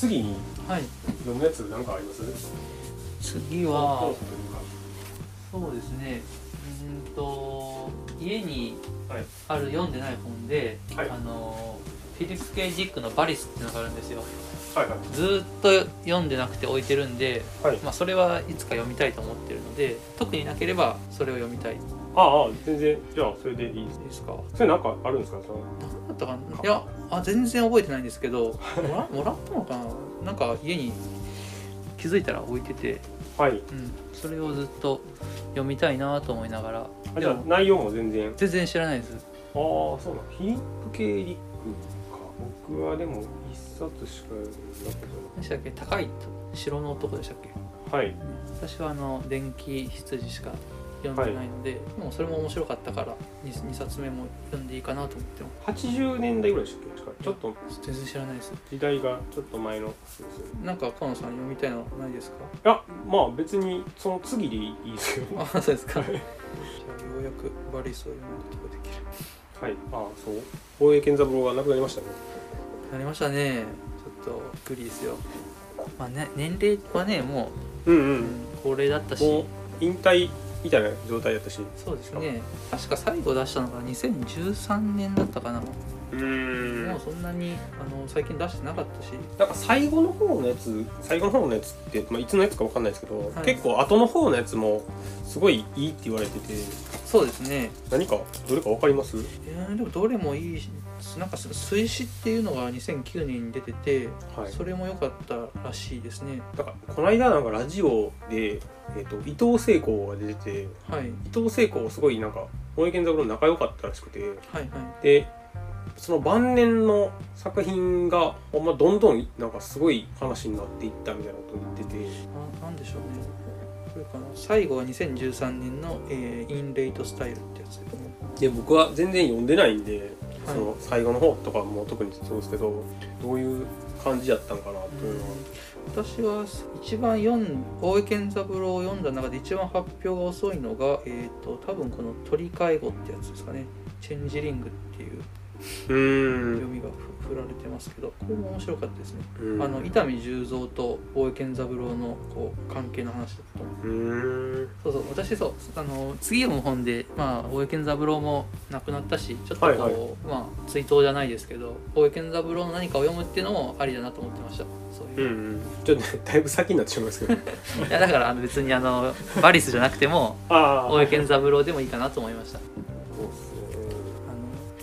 次にはい。読むやつなんかあります？次はそうですね。うーんと家にはい。ある読んでない本で、はい。あのフィリップ・ケイ・ディックの「バリス」っていうのがあるんですよ。はいはい。ずーっと読んでなくて置いてるんで、はい。まあ、それはいつか読みたいと思ってるので特になければそれを読みたいああ全然じゃあそれでいいですか？それなんかあるんですか？その何だったかな？いやあ全然覚えてないんですけどもらもらったのかな？なんか家に気づいたら置いてて、はい。うん、それをずっと読みたいなと思いながら。あじゃあ内容も全然？ああ全然知らないです。そうなのフィリップ・ケイ・リックか。僕はでも一冊しか読んだこ何でしたっけ？高い城の男でしたっけ？はい。私はあの電気羊しか読んでないので、でもそれも面白かったから 2, 2冊目も読んでいいかなと思っても80年代ぐらいでしたっけ？ちょっと全然知らないです。時代がちょっと前のなんか河野さん読みたいのないですか？いやまあ別にその次でいいですよ。あそうですか。はい。じゃあようやくバリスを読むことができる。はい。ああそう。大江健三郎が亡くなりましたね。なりましたね。ちょっとびっくりですよ。まあね年齢はねもうんうう、うんん、高齢だったし。もう引退みたいな状態だったし。そうですね。確か最後出したのが2013年だったかな、うーもうそんなにあの最近出してなかったし。なんか最後の方のやつ最後の方のやつって、まあ、いつのやつかわかんないですけど、はい。結構後の方のやつもすごいいいって言われてて。そうですね。何かどれかわかります？えーでもどれもいいしなんか水死っていうのが2009年に出てて、はい。それも良かったらしいですね。なんかこの間なんかラジオで、えー、と伊藤聖子が出ててはい。伊藤聖子すごいなんか大江健三郎仲良かったらしくて。はいはい。でその晩年の作品がほんまどんどんなんかすごい話になっていったみたいなことを言ってて。ななんでしょうね。これかな最後は2013年の、えーインレイトスタイルってやつで僕は全然読んでないんで、はい。その最後の方とかも特にそうですけどどういう感じやったんかなというのは、私は一番読ん大江健三郎を読んだ中で一番発表が遅いのが、えー、と多分この「鳥介護」ってやつですかね。チェンジリングっていう読みがふ振られてますけどこれも面白かったですね、うん。あの伊丹十三と大江健三郎のこう関係の話だと。思うそうそう。私そうあの次読む本で、まあ、大江健三郎も亡くなったしちょっとこう、はいはい。まあ、追悼じゃないですけど大江健三郎の何かを読むっていうのもありだなと思ってました。そういう。う、んうん。ちょっとねだいぶ先になってしまいますけど いやだからあの別にあのバリスじゃなくてもあ大江健三郎でもいいかなと思いました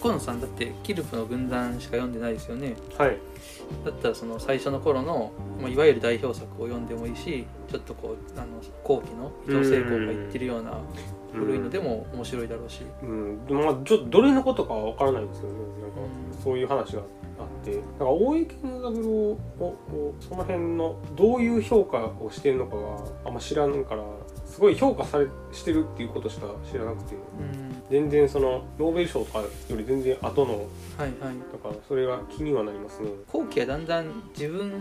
河野さんだってキルプの軍団しか読んでないですよね。はい。だったらその最初の頃の、まあ、いわゆる代表作を読んでもいいしちょっとこうあの後期の伊藤聖子が言ってるような古いのでも面白いだろうし、うん、でもまあちょっとどれのことかは分からないんですけどね。なんかうんそういう話があって。なんか大江健三郎をその辺のどういう評価をしてるのかがあんま知らんからすごい評価されしてるっていうことしか知らなくて。うん全然そのノーベル賞とかより全然後のはいはい。だからそれが気にはなりますね。後期はだんだん自分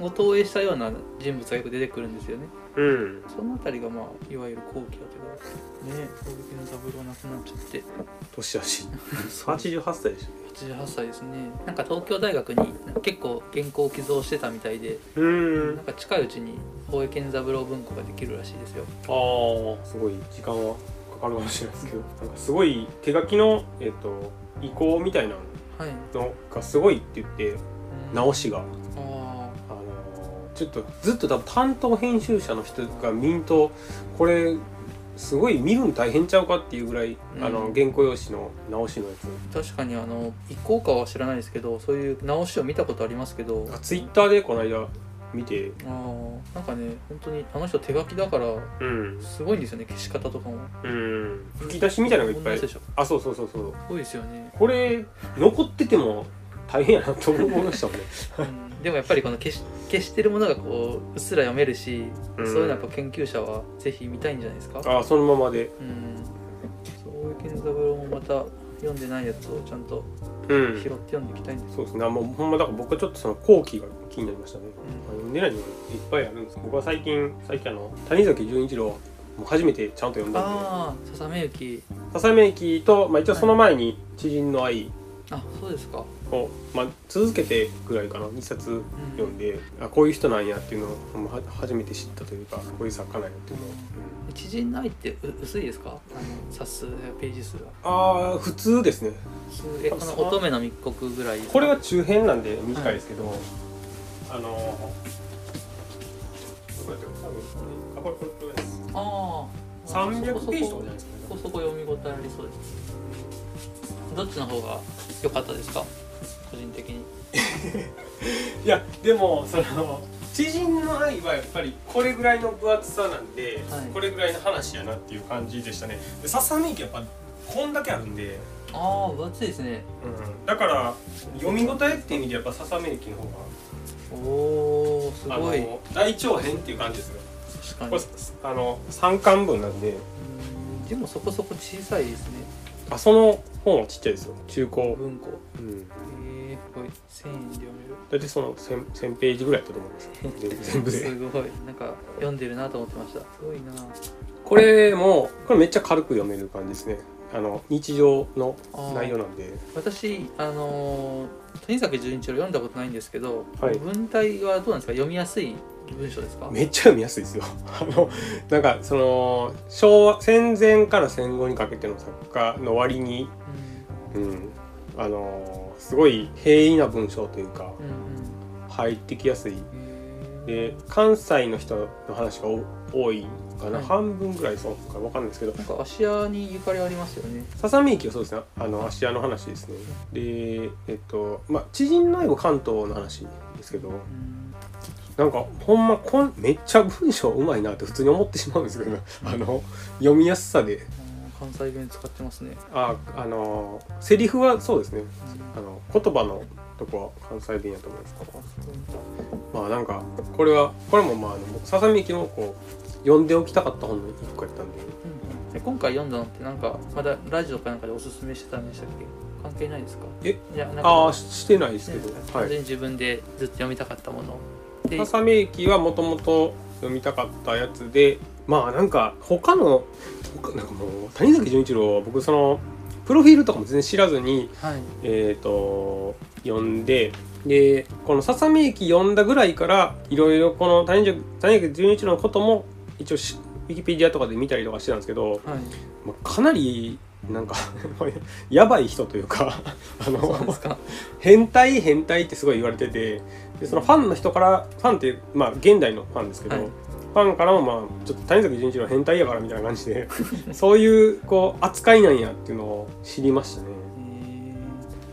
を投影したような人物がよく出てくるんですよね。うん。そのあたりがまあいわゆる後期だけどね大江健三郎亡くなっちゃって。年だし88歳でし88歳ですね。なんか東京大学に結構原稿を寄贈してたみたいでたうん。なんか近いうちに大江健三郎文庫ができるらしいですよ。ああすごい。時間はかかるかもしれないですけどなんかすごい手書きの、えっと意向みたいなはい。のがすごいって言ってうん。直しが、ちょっとずっと多分担当編集者の人が見んとこれすごい見るの大変ちゃうかっていうぐらい、うん。あの原稿用紙の直しのやー確かにあの移行かは知らないですけどそういう直しを見たことありますけど。つツイッターでこの間見て。あー。なんかね本当にあの人手書きだからうん。すごいんですよね消し方とかも。うん。吹き出しみたいなのがいっぱい。同じでしょ。あそうそうそうそう。すごいですよね、これ残ってても大変やなと思いましたもんね。うん、でもやっぱりこの消し消してるものがこううっすら読めるし、うん。そういうのやっぱ研究者はぜひ見たいんじゃないですか？あそのままで。うん。そう大江健三郎もまた読んでないやつをちゃんとうん。拾って読んでいきたいんです、そうですね。もうほんまだから僕はちょっとその後期が気になりましたね、う読んでないのがいっぱいあるんです僕は最近最近あの谷崎潤一郎もう初めてちゃんと読んだんで。ああささめゆき。笹目駅と、まあ、一応その前に知人の愛。あそうですかを、まあ、続けてぐらいかな2冊読んで、あこういう人なんやっていうのをは初めて知ったというかこういう作家なんやっていうのを、知人の愛ってう薄いですか？あの冊数ページ数は。ああ普通ですね。えこの乙女の密告ぐらいこれは中編なんで短いですけど、あのどこやったか多分これあこれこれこれ。ですああ300ペー。ジとかじゃないですかねそこそこ読み応えありそうですどっちの方が良かったですか個人的に。いやでもその知人の愛はやっぱりこれぐらいの分厚さなんで、はい。これぐらいの話やなっていう感じでしたね。でささめ池やっぱこんだけあるんで、ああ分厚いですね。うん、だから読み応えっていう意味でやっぱささめ池の方がおおすあごい。の大長編っていう感じですよ。確かに。これあの3巻分なんで。うん。でもそこそこ小さいですね。あその本はちっちゃいですよ。中古。文庫。うんごい1000円で読める。大体その 1000, 1000ページぐらいだったと思います全全部で。すごい。なんか読んでるなと思ってました。すごいな。これもこれめっちゃ軽く読める感じですね。あの日常の内容なんで。私あのー谷崎潤一郎読んだことないんですけど、はい。文体はどうなんですか？読みやすい文章ですか？めっちゃ読みやすいですよ。あのなんかその昭和戦前から戦後にかけての作家の割にうん。あのすごい平易な文章というか入ってきやすい。うんで関西の人の話がお多いかな、はい。半分ぐらいそうかわかんないですけど。なんか芦屋にゆかりありますよね。ささみ駅はそうですね。あの芦屋の話ですね。でえっとまあ知人の愛も関東の話ですけどうん。なんかほんまこんめっちゃ文章うまいなって普通に思ってしまうんですけど、ね、あの読みやすさで関西弁使ってますね。ああのセリフはそうですね。あの言葉のとこは関西弁やと思います。まあなんかこれはこれもまあささみ駅のこう読んでおきたかった本の一個やったんで。うんで今回読んだのってなんかまだラジオかなんかでおすすめしてたんでしたっけ？関係ないですか？え？いやなんかああししてないですけど、ねはい。自分でずっと読みたかったもの。でささみ駅はもともと読みたかったやつでまあなんか他の他なんかもう谷崎潤一郎は僕そのプロフィールとかも全然知らずにはい。えー、と読んででこの「ささみ駅」読んだぐらいからいろいろこの谷崎谷崎潤一郎のことも一応しウィキペディアとかで見たりとかしてたんですけど、はい。まあ、かなりなんか やばい人というか あの 変態変態ってすごい言われててでそのファンの人からファンってまあ現代のファンですけど、はいファンからもまあちょっと谷崎潤一郎変態やからみたいな感じで そういうこう扱いなんやっていうのを知りましたね。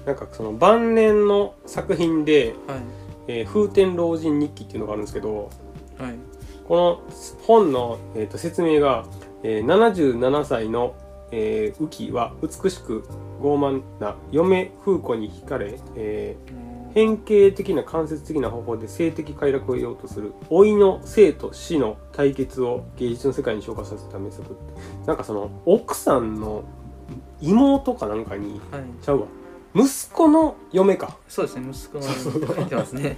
えなんかその晩年の作品でーはい「えー風天老人日記」っていうのがあるんですけどはい。この本の、えーと説明が、えー77歳の、えー、浮は美しく傲慢な嫁風子に惹かれ、えー変形的な間接的な方法で性的快楽を得ようとする老いの生と死の対決を芸術の世界に昇華させた名作なんかその奥さんの妹かなんかにはい。ちゃうわ。息子の嫁か。そうですね息子の書いてますね。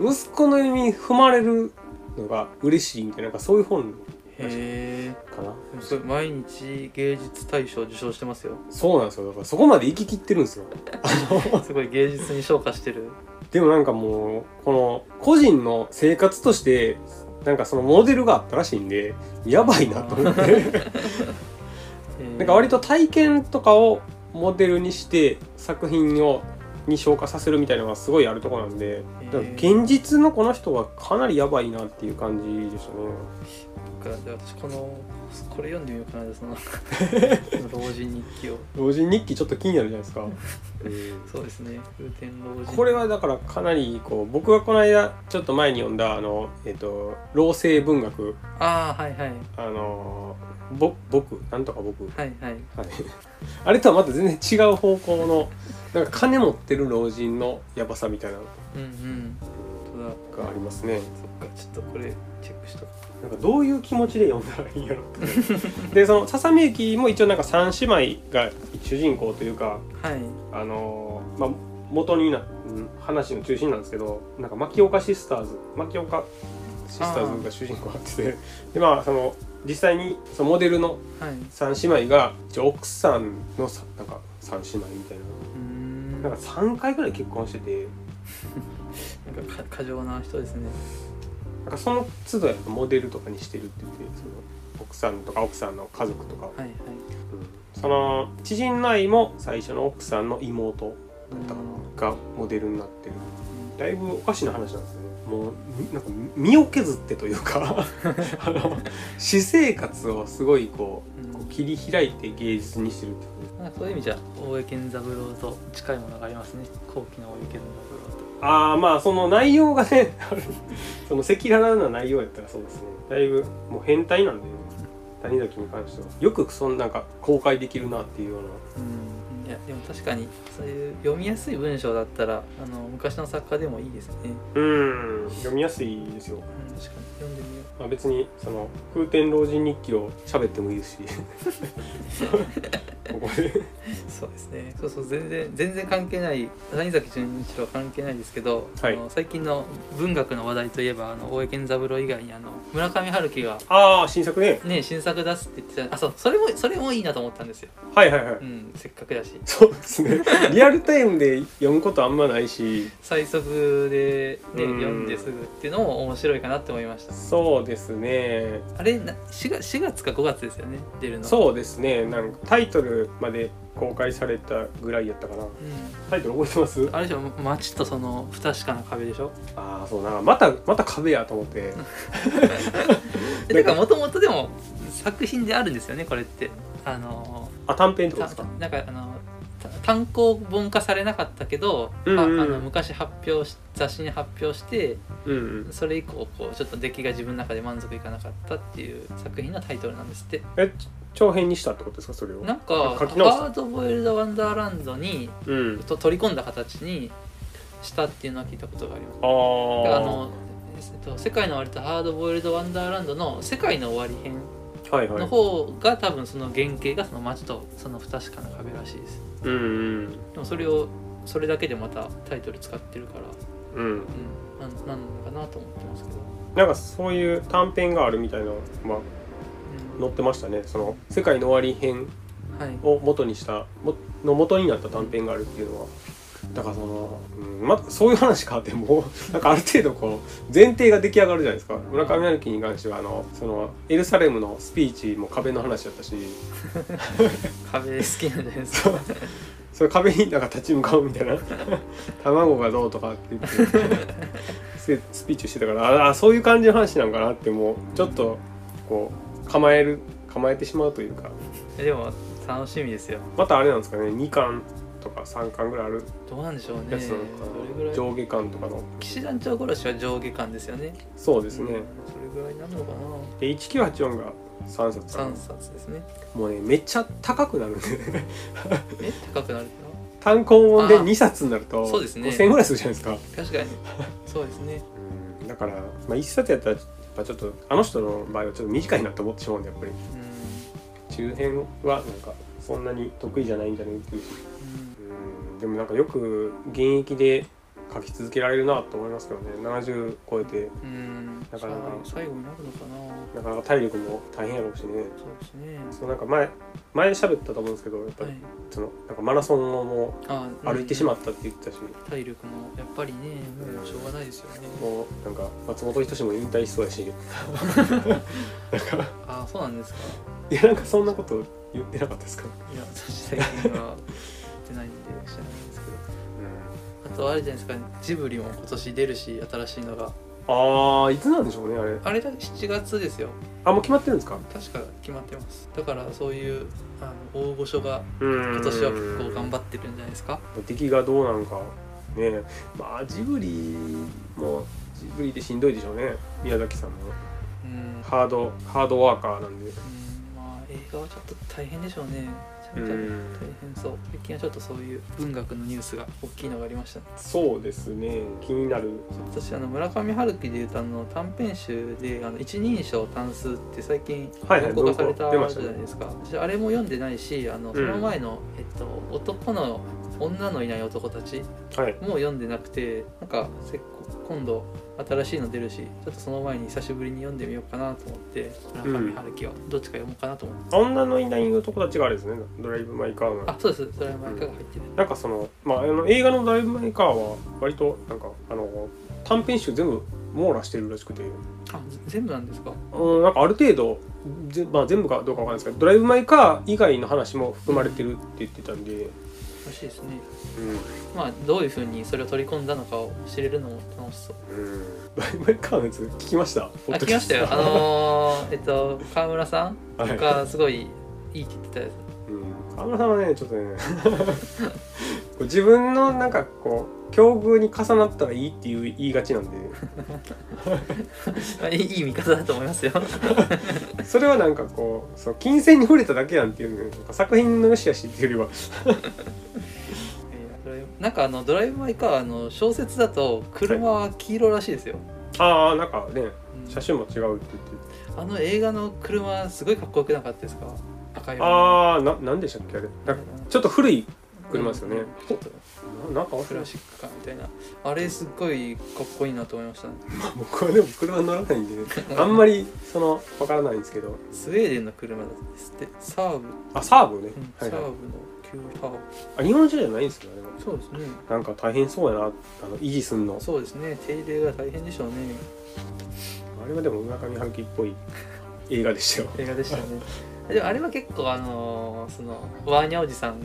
息子の弓に踏まれるのが嬉しいみたいななんかそういう本へえかな。すごい毎日芸術大賞受賞してますよ。そうなんですよ。だからそこまで行ききってるんですよ。すごい芸術に昇華してる。でもなんかもうこの個人の生活としてなんかそのモデルがあったらしいんでやばいなと思って。なんか割と体験とかをモデルにして作品をに消化させるみたいなのがすごいあるところなんでだから現実のこの人はかなりやばいなっていう感じでしたね。か。私このこれ読んでみようかなその 老人日記を。老人日記ちょっと気になるじゃないですか、そうですね。風天老人。これはだからかなりこう僕がこの間ちょっと前に読んだあのえっ、と老成文学。ああはいはい。あのぼ僕？なんとか僕、はいはい。はい、あれとはまた全然違う方向のなんか金持ってる老人のやばさみたいなの。うんうん。本当だがありますね。そっかちょっとこれチェックしとこなんかどういう気持ちで読んだらいいんやろって。でそのささみゆきも一応なんか三姉妹が主人公というかうはい。あのーまあ元になうん話の中心なんですけどなんか牧岡シスターズ牧岡シスターズが主人公になっててでまあその実際にそのモデルのはい。三姉妹が一応奥さんのさなんか三姉妹みたいななんか3回ぐらい結婚してて。なんかか過剰な人ですね。なんかその都度やっぱモデルとかにしてるって言ってその奥さんとか奥さんの家族とか、はいはい。うん、その知人内も最初の奥さんの妹だったかながモデルになってる。だいぶおかしな話なんですよねもうみなんか身を削ってというか あの私生活をすごいこうこう切り開いて芸術にしてるっていうなんか？そういう意味じゃ大江健三郎と近いものがありますね。後期の大江健三郎と。ああまあその内容がねある その赤裸々な内容やったらそうですね。だいぶもう変態なんで、ね、谷崎に関しては。よくそんなんか公開できるなっていうような。うんいやでも確かにそういう読みやすい文章だったらあの昔の作家でもいいですね、うん読みやすいですよ、うん、確かに。読んでみよまあ、別にその風天老人日記を喋ってもいいですし。ここで。うそうですね。そうそう全然全然関係ない谷崎潤一郎は関係ないですけど、はい。あの最近の文学の話題といえばあの大江健三郎以外にあの村上春樹がああ新作ね。ね新作出すって言ってた。あそうそれもそれもいいなと思ったんですよ、はいはいはい、うん、せっかくだし。そうですね。リアルタイムで読むことあんまないし。最速で、ね、うん。読んですぐっていうのも面白いかなって思いました。そうですね。あれな 4, 月4月か5月ですよね出るの。そうですね。なんかタイトルまで公開されたぐらいやったかな。うん、タイトル覚えてます？あれでしょ街とその不確かな壁でしょ。ああそうなまたまた壁やと思って。えてかもともとでも作品であるんですよねこれって。あのあ短編とたですか？なんかあのた単行本化されなかったけど、うんうん。ああの昔発表し雑誌に発表してうんうん。それ以降こうちょっと出来が自分の中で満足いかなかったっていう作品のタイトルなんですって。え長編にしたってことですかそれを？なんかハードボイルド・ワンダーランドにうん。と取り込んだ形にしたっていうのは聞いたことがあります。ああの、えっと、世界の終わりとハードボイルド・ワンダーランドの世界の終わり編のはいはい。方が多分その原型がその街とその不確かな壁らしいです。うんうん。でもそれをそれだけでまたタイトル使ってるから。うん。うん。なんなんのかなと思ってますけど、なんかそういう短編があるみたいなのまあうん。載ってましたね。その世界の終わり編はい。を元にしたもの元になった短編があるっていうのはだからその、うんま、そういう話かってもう なんかある程度こう前提が出来上がるじゃないですか。村上春樹に関してはあのそのエルサレムのスピーチも壁の話だったし。壁好きなんじゃないです。かそれ壁になんか立ち向かうみたいな。卵がどうとかって言って。ススピーチをしてたからああそういう感じの話なんかなってもうちょっとこう構える構えてしまうというか。でも楽しみですよ。またあれなんですかね。2巻とか3巻ぐらいある。どうなんでしょうね。やつなのか上下巻とかの。騎士団長殺しは上下巻ですよね。そうですね、うんそれぐらいになるのかで1984が3冊なある3冊ですね。もうねめっちゃ高くなる。ん でえ高くなるか単行本であ2冊になるとそうですね。5000円ぐらいするじゃないですか、な確かに。そうですね。だから、まあ、1冊やったらやっぱちょっとあの人の場合はちょっと短いなと思ってしまうんでやっぱり。う中編はなんかそんなに得意じゃないんじゃないっていうでもなんかよく現役で書き続けられるなと思いますけどね。70超えて。うん。うんなか。なか最後になるのかな。なかなか体力も大変やろうしね。そうですね。そのなんか前前喋ったと思うんですけどやっぱりはい。そのなんかマラソンをもあう歩いてしまっったって言ってたし、体力もやっぱりねもうしょうがないですよね。もうなんか松本人志も引退しそうやし。なんかあそうなんですか。いやなんかそんなこと言ってなかったですか、いや私最近は行ってないんで知らないんですけど。あとあれじゃないですかジブリも今年出るし新しいのが。ああいつなんでしょうねあれ。あれだ7月ですよ。あもう決まってるんですか？確か決まってます。だからそういうあの大御所が今今年は結構頑張ってるんじゃないですか。出来がどうなんか。ね。まあジブリもジブリでしんどいでしょうね。宮崎さんも。うん、ハードハードワーカーなんで。うん。まあ映画はちょっと大変でしょうねめちゃめちゃ大うん。変そう。最近はちょっとそういう文学のニュースが大きいのがありましたね。そうですね。気になる。私あの村上春樹でいうとあの短編集であの一人称単数って最近はいはい文庫化されたじゃないですか、私あれも読んでないしあのその前の、えっと、男の女のいない男たちはい。もう読んでなくてなんかせっ今度新しいの出るしちょっとその前に久しぶりに読んでみようかなと思って村上春樹はどっちか読もうかなと思って、女のいない男たちがあれですねドライブ・マイ・カーの。あそうです。それは前から入ってる、なんかその,、まあ、あの映画の「ドライブ・マイ・カー」は割となんかあの短編集全部網羅してるらしくて、あ全部なんですか？うん、なんかある程度ぜ、まあ、全部かどうかわかんないですけど「ドライブ・マイ・カー」以外の話も含まれてるって言ってたんで、らしいですね。うん。まあどういうふうにそれを取り込んだのかを知れるのも楽しそう。うん、ドライブ・マイ・カーのやつ聞きました？あ聞きましたよ。あのー、えっと川村さんはいがすごいいいって言ってたやつ。うん、川村さんはねちょっとね自分のなんかこう境遇に重なったらいいっていう言いがちなんで。まあいい見方だと思いますよ。それはなんかこうそう金銭に触れただけなんていうね作品の良し悪しっていうよりはなんかあの「ドライブ・マイ・カー」の小説だと車は黄色らしいですよ、ああなんかねうん。写真も違うって言ってあの映画の車すごいかっこよくなかったですか？赤いああななんでしたっけあれ？なんかちょっと古い車ですよね。うん。ななんか忘クラシック感みたいな。あれすっごいかっこいいなと思いましたね。た僕はでも車乗らないんで、ね、あんまりそのわからないんですけど。スウェーデンの車ですって。サーブ、あサーブね、うんはいはい。サーブの。旧ハーブあ日本車じゃないんですよねあれそうですね。なんか大変そうやなあの維持すんの。そうですね。手入れが大変でしょうね。あれはでも村上春樹っぽい映画でしたよ。映画でしたね。でもあれは結構あのーそのワーニャおじさん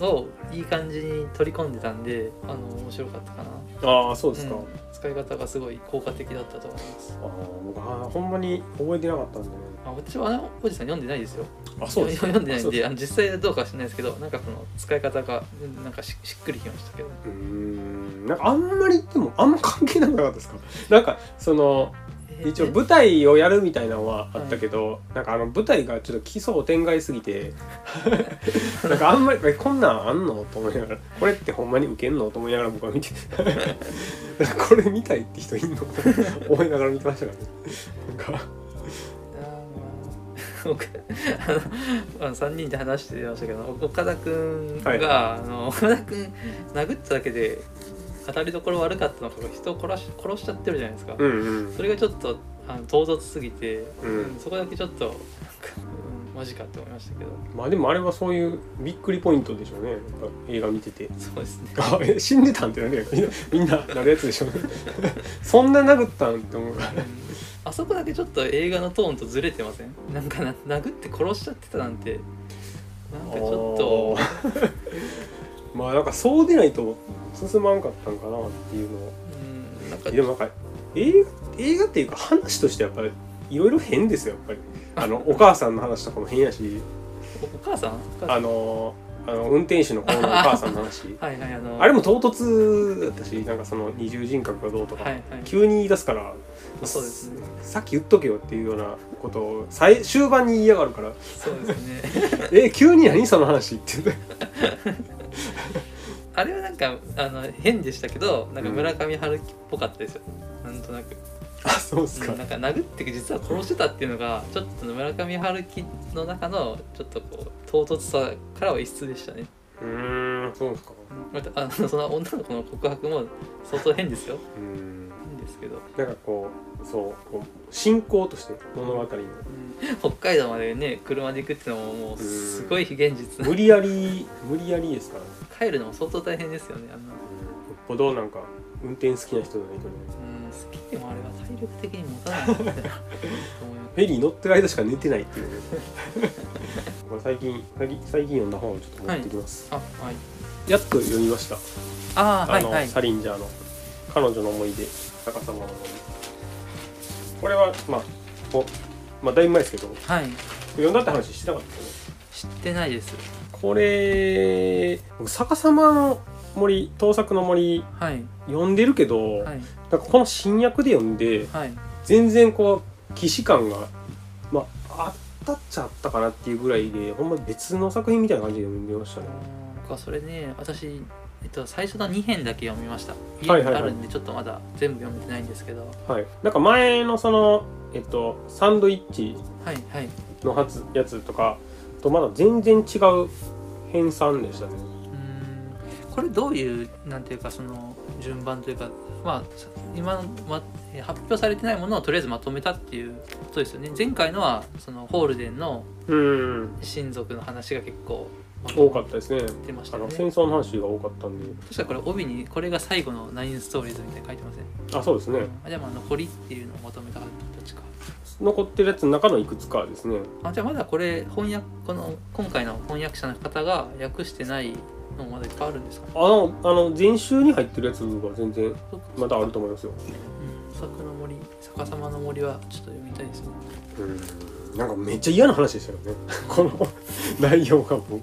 をいい感じに取り込んでたんであの面白かったかな。ああそうですか、うん。使い方がすごい効果的だったと思います。ああ僕はほんまに覚えてなかったんでねあ私はあのおじさん読んでないですよ。あそうですか。読んでないんであの実際どうかは知らないですけどなんかその使い方がうんなんかししっくりきましたけど。うーん。なんかあんまりでもあんま関係なかったですか？なんかその一応舞台をやるみたいなのはあったけど、なんかあの舞台がちょっと奇想天外すぎて なんかあんまりえこんなんあんの？と思いながらこれってほんまにウケんの？と思いながら僕は見て これ見たいって人いんの？と思いながら見てましたからね。なんか僕あのあの3人で話してましたけど岡田君が、はい。あの岡田君殴っただけで当たりどころ悪かったのか人を殺し殺しちゃってるじゃないですか、うんうん。それがちょっとあの唐突すぎて、うん。そこだけちょっとなんか、うんマジかって思いましたけど。まあでもあれはそういうびっくりポイントでしょうね。映画見てて。そうですね。あえ死んでたんってなるやんみんなななるやつでしょ そんな殴ったんって思うからあそこだけちょっと映画のトーンとずれてません？なんかな殴って殺しちゃってたなんて。なんかちょっと。まあなんかそうでないと進まんかったんかなっていうのを。うんなんか。でもなんか映画映画っていうか話としてやっぱりいろいろ変ですよやっぱり。あのお母さんの話とかも変やし。おお母さん？お母さん。あのあの運転手の方のお母さんの話。はいはいあのあれも唐突だったしなんかその二重人格がどうとか、はいはい。急に言い出すからそうですね。さっき言っとけよっていうようなことを最終盤に言いやがるから。そうですね。え急に何その話って言って。あれはなんかあの変でしたけどなんか村上春樹っぽかったですよ、なんとなく、あそうっすか、うんなんか殴って実は殺してたっていうのがちょっと村上春樹の中のちょっとこう唐突さからは異質でしたね。うーんそうですか。またあのその女の子の告白も相当変ですよ。うーん。変ですけど、なんかこうそうこう進行として物語の。北海道までね車で行くっていうのももうすごい非現実。な無理やり無理やりですからね、帰るのも相当大変ですよねあんなよっぽどなんか運転好きな人じゃないとねうんでもあれは体力的に持たないなって思います。フェリー乗ってる間しか寝てないっていうね。まあ最近最近最近読んだ本をちょっと持ってきます、あはい。やっと読みました。ああの、いはい。サリンジャーの。彼女の思い出逆さまの思い出。これはまあこうまあだいぶ前ですけど。はい。読んだって話してなかったよね。知ってないです。これ僕逆さまの森盗作の森はい。読んでるけど、はい。なんかこの新訳で読んではい。全然こう既視感がまああったっちゃあったかなっていうぐらいでほんま別の作品みたいな感じで読んでましたね。僕はそれね私えっと、最初の2編だけ読みました。家はいはいはい。にあるんでちょっとまだ全部読めてないんですけど。はい。なんか前のそのえっとサンドイッチはいはい。の初やつとかとまだ全然違う編纂でしたねこれどういうなんていうかその順番というかまあ今の、ま、えー発表されてないものをとりあえずまとめたっていうことですよね。前回のはそのホールデンのうん。親族の話が結構多かったですね。ね。あの戦争の話が多かったんで。確かこれ帯にこれが最後のナインストーリーズみたいに書いてません、あそうですね。あじゃあまあ残りっていうのをまとめたかった。どっちか。残ってるやつの中のいくつかですね。あじゃあまだこれ翻訳この今回の翻訳者の方が訳してないのもまだいっぱいあるんですか？ねあのあの前週に入ってるやつは全然まだあると思いますよ。うん。作の森逆さまの森はちょっと読みたいですね。うん。なんかめっちゃ嫌な話でしたよね。この内容がもう。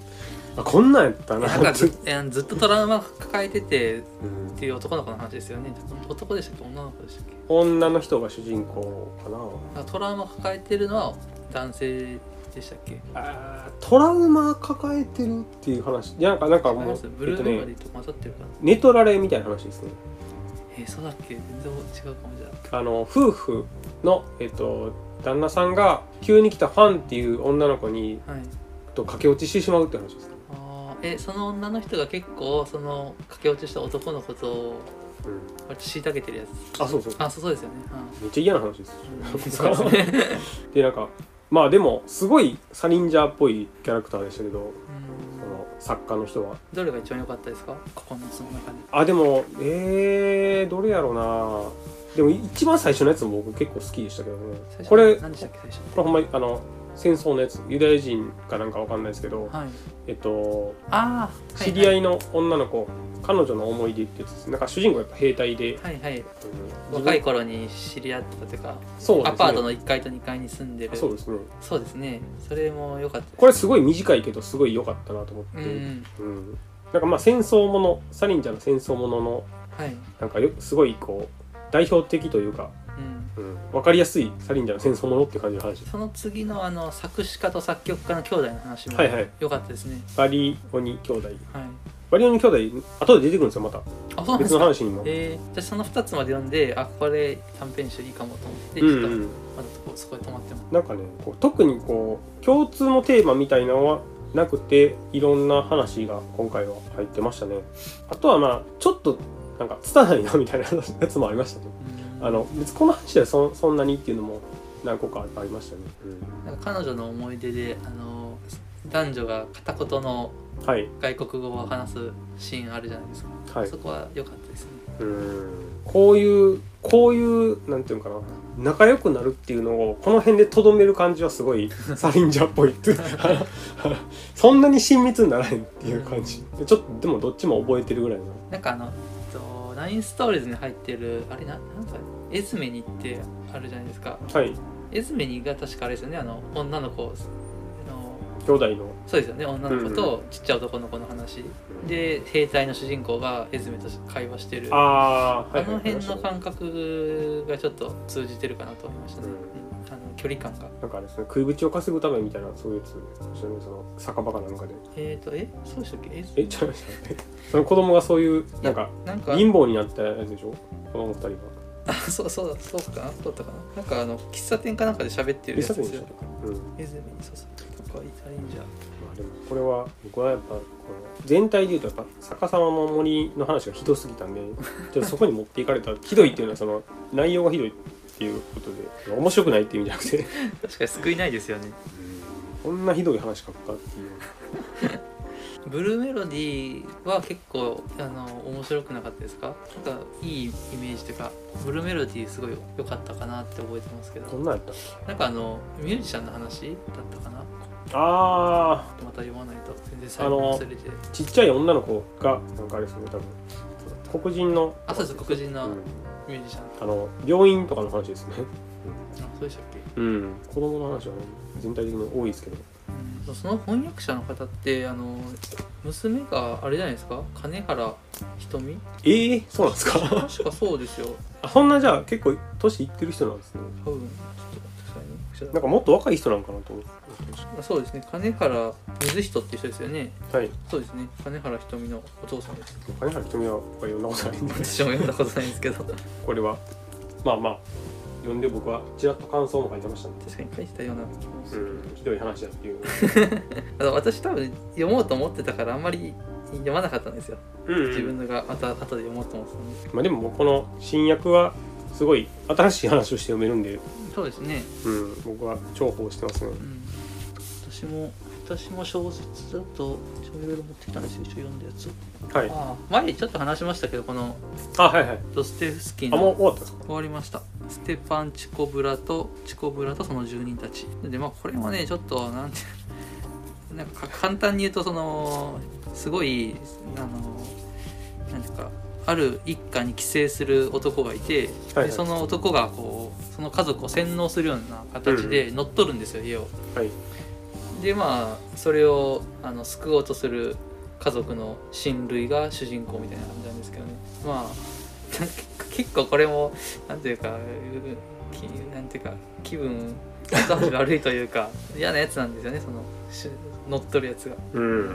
あこんなんやったな。なんかずずっとトラウマ抱えててっうんていう男の子の話ですよね。男でしたっけ？女の子でしたっけ？女の人が主人公かな。トラウマ抱えてるのは男性でしたっけ？あートラウマ抱えてるっていう話。いやなんかなんかもうブルーとねメモリーと混ざってるかなネトラレみたいな話ですね。えーそうだっけ？全然違うかもじゃあ。の夫婦のえっと旦那さんが急に来たファンっていう女の子にあはい。と駆け落ちしてしまうって話ですね、えその女の人が結構その駆け落ちした男のことをうん、割と虐げてるやつ。あそうそう。あそうそうですよね、めっちゃ嫌な話ですうん、ですね。でなんかまあでもすごいサリンジャーっぽいキャラクターでしたけどうん。その作家の人は。どれが一番良かったですか？このその中で。あでもえー、どれやろうな。でも一番最初のやつも僕結構好きでしたけどね。これ何でしたっけ？最初これほんまにあの戦争のやつユダヤ人かなんかわかんないですけど、はい。えっとああ知り合いいの女の子、彼女の思い出ってやつです。なんか主人公やっぱ兵隊で、はいはい。うん。若い頃に知り合ったというかそうね。アパートの1階と2階に住んでる。そうですね。そうですね。それも良かったこれすごい短いけどすごい良かったなと思って、うんうん。うん。なんかまあ戦争ものサリンジャーの戦争もののはい。なんかよすごいこう代表的というか、分かりやすいサリンジャーの戦争ものって感じの話。その次のあの作詞家と作曲家の兄弟の話もはいはい。良かったですね。バリオニ兄弟。はい。バリオニ兄弟後で出てくるんですよまた。別あそうなんですか？の話にも、えー、じゃあその2つまで読んであこれ短編集いいかもと思ってちょっとうんうん、まだこうそこで止まってます。なんかねこう特にこう共通のテーマみたいなのはなくていろんな話が今回は入ってましたね。あとはまあちょっとなんか拙いなみたいなやつもありましたね。うんあの別にこの話ではそそんなにっていうのも何個かありましたね、なんか彼女の思い出であの男女が片言の外国語を話すシーンあるじゃないですか、はい。そこは良かったですね。うん。こういうこういうなんていうのかな。仲良くなるっていうのをこの辺でとどめる感じはすごい サリンジャーっぽいって そんなに親密にならへんっていう感じ。でちょっとでもどっちも覚えてるぐらいの。なんかあのインストーリーズに入ってるあれななんかエズメニってあるじゃないですか。はい。エズメニが確かあれですよね。あの女の子あの兄弟の。そうですよね。女の子とちっちゃい男の子の話、で兵隊の主人公がエズメと会話してる。あああ、はいの辺のか感覚がちょっと通じてるかなと思いましたね、うんうんあの距離感が。なんかあれですね食いぶちを稼ぐためみたいなそういうやつ一緒にその酒場かなんかで。えっ、ー、とえそうでしたっけ？えちゃいましたねその子供がそういうなんかなんか貧乏になったやつでしょ？子供二人があそうそうだそうかなそうだった。かななんかあの喫茶店かなんかで喋ってるやつですよ。うんまエズメニそうそうとかイタリンジャーあでもこれは僕はやっぱこの全体で言うとやっぱ逆さまの森の話がひどすぎたんでちょっとそこに持っていかれた。ひどいっていうのはその内容がひどいっていうことで。面白くないっていう意味じゃなくて。確かに救いないですよね。こんなひどい話書くかっていう。ブルーメロディーは結構あの面白くなかったですか？なんかいいイメージというかブルーメロディーすごい良かったかなって覚えてますけど。こんなんやった？なんかあのミュージシャンの話だったかな？あまた読まないと。全然最後忘れて。ーちっちゃい女の子がなんかあれですね多分。黒人の。あそうです。黒人の。うんミュージシャン、あの病院とかの話ですね。あそうでしたっけ？うん。子供の話はね全体的に多いですけど。うん。その翻訳者の方ってあの娘があれじゃないですか？金原ひとみ？ええそうなんですか？確かそうですよ。あそんなじゃあ結構年いってる人なんですね。多分なんかもっと若い人なんかなと思って。あそうですね。金原水人っていう人ですよね。はい。そうですね。金原ひとみのお父さんです。金原ひとみは僕は読んだことないんで。私も読んだことないんですけど。確これは。まあまあ。読んで僕はちらっと感想も書いてましたねかに書いてたような。気もするうん。ひどい話だっていう。あの私多分読もうと思ってたからあんまり読まなかったんですよ、うんうん。自分がまた後で読もうと思ってたんで。まあでもこの新訳はすごい新しい話をして読めるんで、そうですね。うん、僕は重宝してますね。うん。私も私も小説だといろいろ持ってきたんですよ。一応読んだやつ。はい。ああ前にちょっと話しましたけどこのあはいはい。ドステフスキーあもうの終わった終わりました。ステパン・チコブラとチコブラとその住人たち。でまあこれもねちょっとなんてなんか簡単に言うとそのすごいあのなんていうかある一家に寄生する男がいて、はいはい。でその男がこうその家族を洗脳するような形で乗っ取るんですよ、家を。はい。でまあそれをあの救おうとする家族の親類が主人公みたいな感じなんですけどね。まあ結構これもなんていうかなんていうか気分後味悪いというか嫌なやつなんですよねそのし乗っ取るやつが。うん。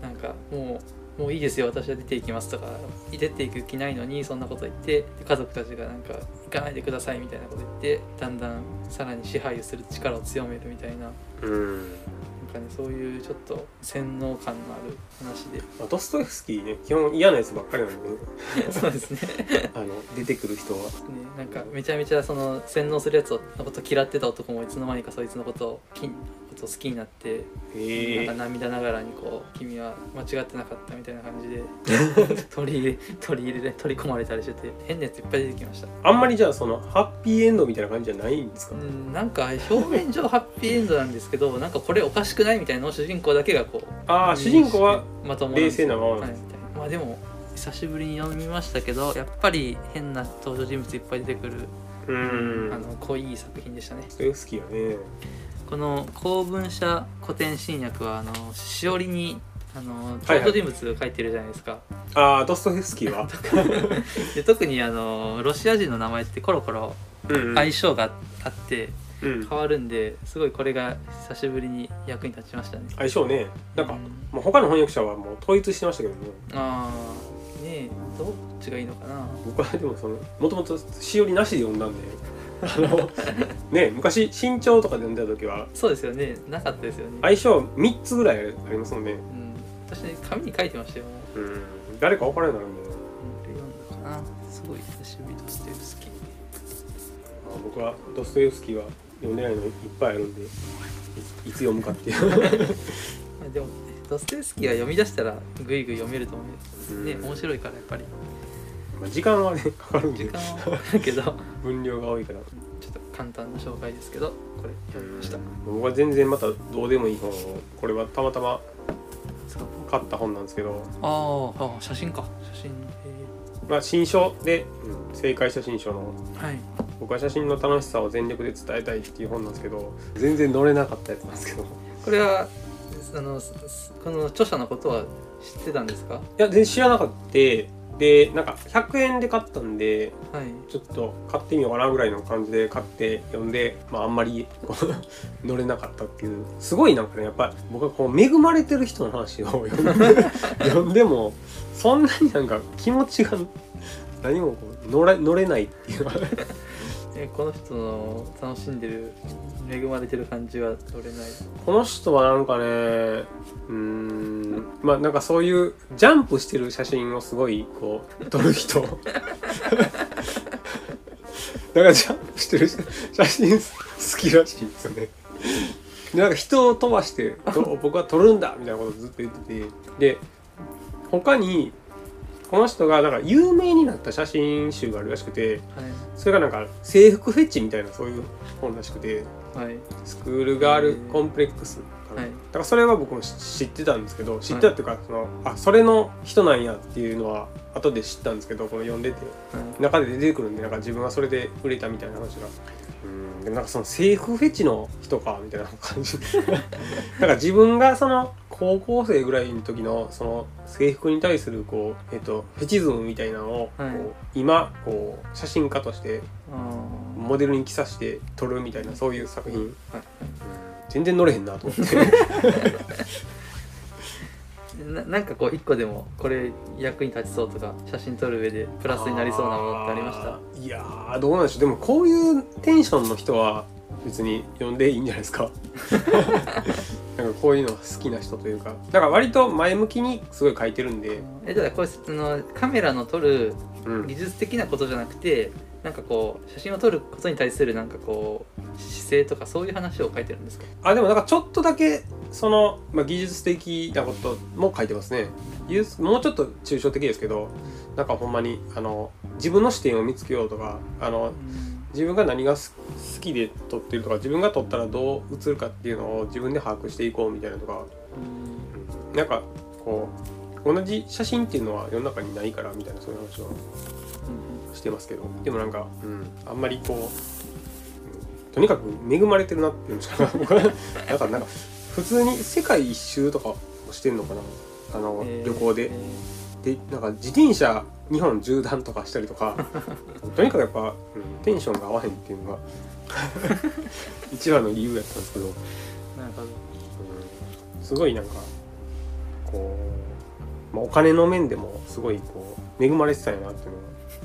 なんかもうもういいですよ私は出ていきますとか出ていく気ないのにそんなこと言って家族たちがなんか行かないでくださいみたいなこと言ってだんだんさらに支配する力を強めるみたいなうんなんかねそういうちょっと洗脳感のある話で。まあドストエフスキーね基本嫌なやつばっかりなんで、ね、そうですね。あの出てくる人は。ねなんかめちゃめちゃその洗脳するやつのこと嫌ってた男もいつの間にかそいつのことをきことを好きになってなんか涙ながらにこう君は間違ってなかったみたいな感じで 取り入れ取り入れ取り込まれたりしてて変なやついっぱい出てきました。あんまりじゃあそのハッピーエンドみたいな感じじゃないんですか、うんなんか表面上ハッピーエンドなんですけどなんかこれおかしくないみたいなのを主人公だけがこうああ主人公はまとも冷静なままなんはい。です、まあでも久しぶりに読みましたけどやっぱり変な登場人物いっぱい出てくる、うん。あの濃い作品でしたね。ドストエフスキーはねこの公文社古典新訳はあのしおりにあのはい登場人物書いてるじゃないですか、ああドストエフスキーは？で特にあのロシア人の名前ってコロコロうん相性があってうん。変わるんですごいこれが久しぶりに役に立ちましたね。相性ね。なんかうん。もう他の翻訳者はもう統一してましたけどねああねえどっちがいいのかな。僕はでもそのもともとしおりなしで読んだんであのね昔身長とかで読んだ時はそうですよね。なかったですよね、相性3つぐらいありますもんね。うん、私ね紙に書いてましたよ。もううん。誰か分からんようになるんでこれ読ん。だかなすごい久しぶりとステルスキーあ僕はドストエフスキーは読んでないのいっぱいあるんでいいつ読むかっていう。まあでもドステルスキーは読み出したらぐいぐい読めると思うねうん。面白いからやっぱり。まあ時間はねかかるんで。時間はかかるけど分量が多いからっと簡単な紹介ですけどこれ読みました。僕は全然またどうでもいい本をこれはたまたま買った本なんですけど、あーあー写真か。写真。まあ、新書で、うん正解写真書の。えーはい。僕は写真の楽しさを全力で伝えたいっていう本なんですけど全然乗れなかったやつなんですけど。いこれはあのこの著者のことは知ってたんですか？や全然知らなかったでなんか100円で買ったんではい。ちょっと買ってみようかなぐらいの感じで買って読んで、まあ、あんまり 乗れなかったっていう。すごいなんかねやっぱり僕はこう恵まれてる人の話を読んで読んでもそんなになんか気持ちが何もこう乗れ乗れないっていうえこの人の楽しんでる恵まれてる感じは取れない？この人はなんかねうんまあなんかそういうジャンプしてる写真をすごいこう撮る人。だかジャンプしてる写真好きらしいんですよね。なんか人を飛ばして僕は撮るんだみたいなことをずっと言ってて。で他にこの人がなんか有名になった写真集があるらしくてはそれがなんか制服フェチみたいなそういう本らしくてスクールガールコンプレックスかな、はい。だからそれは僕も知知ってたんですけど知ってたっていうか、そのあそれの人なんやっていうのは後で知ったんですけどこの読んでて。はい。中で出てくるんでなんか自分はそれで売れたみたいな話が。うんでもなんかその制服フェチの人かみたいな感じ。なんか自分がその高校生ぐらいの時のその制服に対するこう、えっとフェチズムみたいなのをこう、はい今こう写真家としてあモデルに着させて撮るみたいなそういう作品、ーはい。全然乗れへんなと思って ななんかこう一個でもこれ役に立ちそうとか写真撮る上でプラスになりそうなものってありました？いやーどうなんでしょう。でもこういうテンションの人は別に呼んでいいんじゃないですか。なんかこういうの好きな人というか。だから割と前向きにすごい書いてるんで、えだからこれあのカメラの撮るうん。技術的なことじゃなくてなんかこう写真を撮ることに対するなんかこう姿勢とかそういう話を書いてるんですか？あでもなんかちょっとだけその、まあ、技術的なことも書いてますね。もうちょっと抽象的ですけどなんかほんまにあの自分の視点を見つけようとかあの自分が何がす好きで撮ってるとか自分が撮ったらどう映るかっていうのを自分で把握していこうみたいなとか。なんかこう同じ写真っていうのは世の中にないからみたいなそういう話をしてますけど。でもなんか、うん、あんまりこう、うん。とにかく恵まれてるなっていうんですか僕は なんかなんか普通に世界一周とかをしてんのかな。あの、えー。旅行で。えでなんか自転車日本縦断とかしたりとか。とにかくやっぱ、うん。テンションが合わへんっていうのが 一番の理由やったんですけど、うんーなるほどすごいなんかこう、まあ、お金の面でもすごいこう恵まれてたんやなっていうのは。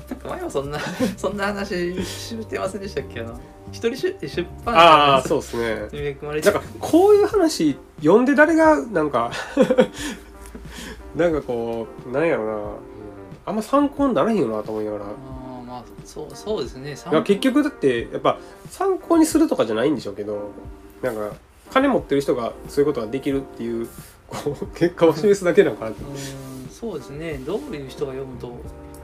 なんか前もそんな そんな話してませんでしたっけ？あの一人出出版ああ社そうですね。に恵まれてなんかこういう話読んで誰がなんか なんかこうなんやろな、うんあんま参考にならへんよなと思いながら。あーまあそうそうですね。結局だってやっぱ参考にするとかじゃないんでしょうけどなんか金持ってる人がそういうことができるっていうこう結果を示すだけなのかなってうんそうですね。どういう人が読むと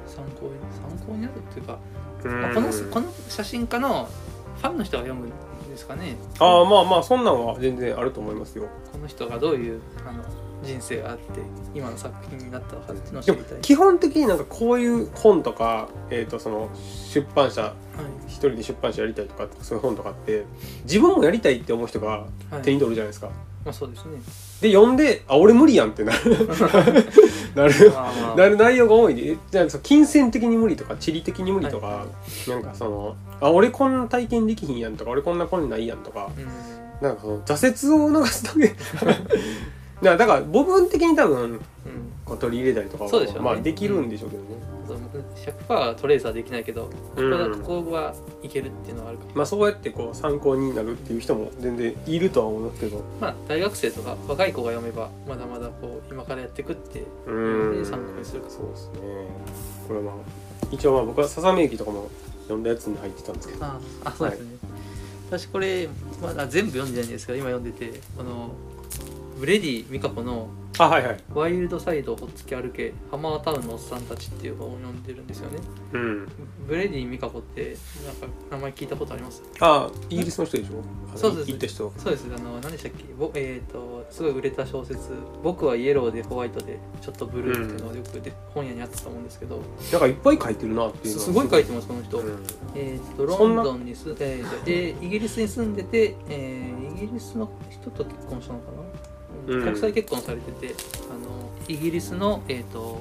参考に参考になるっていうか、このこの写真家のファンの人が読むんですかね。ああまあまあそんなんは全然あると思いますよ。この人がどういうあの人生があって今の作品になったのかっていうのを知りたい。基本的になんかこういう本とか、えー、とその出版社はい。一人で出版社やりたいとかそういう本とかって自分もやりたいって思う人がはい。手に取るじゃないですか、まあそうですねで読んであ俺無理やんってなる。なる。なる内容が多い。でなんかその金銭的に無理とか地理的に無理とか、はなんかそのあ俺こんな体験できひんやんとか俺こんなこんないいやんとかうん。なんかその挫折を促すだけ だから部分的に多分うん。取り入れたりとかね。まあできるんでしょうけどね、そう100%トレースはできないけどここここはいけるっていうのはあるかも。まあそうやってこう参考になるっていう人も全然いるとは思いますけど。まあ大学生とか若い子が読めばまだまだこう今からやっていくってう参考にするか。そうですね。これはまあ一応まあ僕はささめ駅とかも読んだやつに入ってたんですけど。ああそうですね、私これまだ全部読んでないんですけど今読んでてこのブレイディみかこのあはいはい「ワイルドサイドをほっつき歩けハマータウンのおっさんたち」っていう本を読んでるんですよね。うん。ブレイディみかこってなんか名前聞いたことあります？あイギリスの人でしょ？そうです。そうです。あの何でしたっけ？ぼえっ、とすごい売れた小説「僕はイエローでホワイトでちょっとブルー」っていうのがよくで、本屋にあったと思うんですけど。なんかいっぱい書いてるなっていうすすごい書いてますこの人、うん。えー、とロンドンにす、えーでイギリスに住んでて、えーイギリスの人と結婚したのかな、国際結婚されててあのイギリスの、えー、と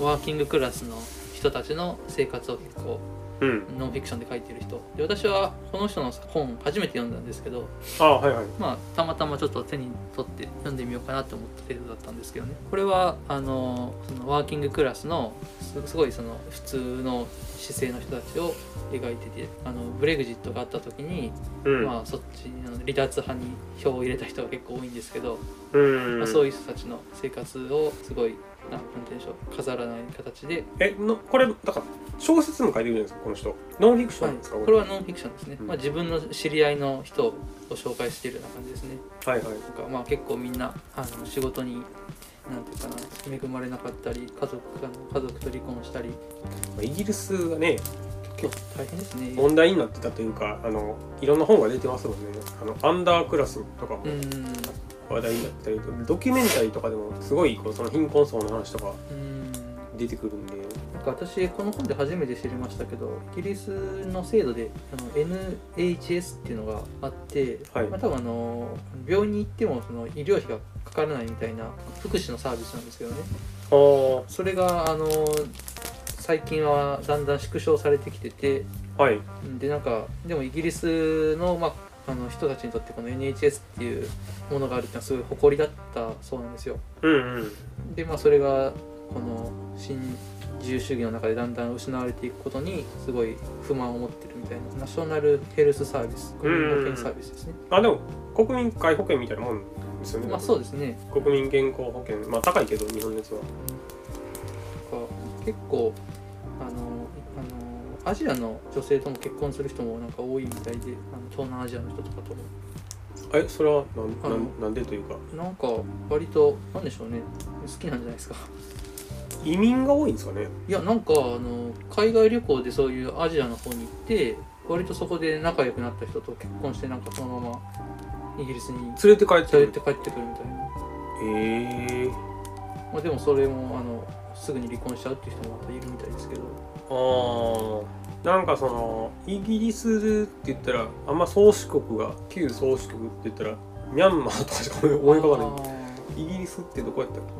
ワーキングクラスの人たちの生活を結構うん。ノンフィクションで書いてる人。で私はこの人の本初めて読んだんですけどあはいはい。まあたまたまちょっと手に取って読んでみようかなと思った程度だったんですけどね。これはあのそのワーキングクラスのすすごいその普通の姿勢の人たちを描いててあのブレグジットがあった時に、うん、まあそっちの離脱派に票を入れた人が結構多いんですけど、うん。まあ、そういう人たちの生活をすごいなんなんて言うんでしょう飾らない形で、えのこれだから小説も書いてるじゃないですかこの人？ノンフィクショはいンですか、これはノンフィクションですね、うん。まあ、自分の知り合いの人を紹介しているような感じですね。はいはい。なんかまあ結構みんなあの仕事になんていうかな恵まれなかったり家族家族と離婚したり。まあイギリスがね大変ですね。問題になってたというかあのいろんな本が出てますもんね。あのアンダークラスとかもうん話題になったりとドキュメンタリーとかでもすごいこうその貧困層の話とかうん。出てくるんで。なんか私この本で初めて知りましたけどイギリスの制度であの NHS っていうのがあって、はい。まあ、多分あの病院に行ってもその医療費がかからないみたいな福祉のサービスなんですけどね。それがあの最近はだんだん縮小されてきててはい。でなんかでもイギリスの,、まあ、あの人たちにとってこの NHS っていうものがあるってのはすごい誇りだったそうなんですよ。うんうん。でまあそれがこの新自由主義の中でだんだん失われていくことにすごい不満を持ってるみたいなナショナルヘルスサービス国民保険サービスですね、あでも国民皆保険みたいなもんですよね。まあそうですね。国民健康保険。まあ高いけど日本のやつは。なんか結構アジアの女性とも結婚する人もなんか多いみたいであの東南アジアの人とかとも。えそれはななんなんでというか？なんか割となんでしょうね。好きなんじゃないですか。移民が多いんですかね？いやなんかあの海外旅行でそういうアジアの方に行って割とそこで仲良くなった人と結婚してなんかそのままイギリスに連れて帰ってる連れて帰ってくるみたいな、ええまあ、でもそれもあのすぐに離婚しちゃうっていう人もまたいるみたいですけどああなんかそのイギリスって言ったらあんま宗主国が旧宗主国って言ったらミャンマーとかしか思い浮かばない。イギリスってどこやったっけ？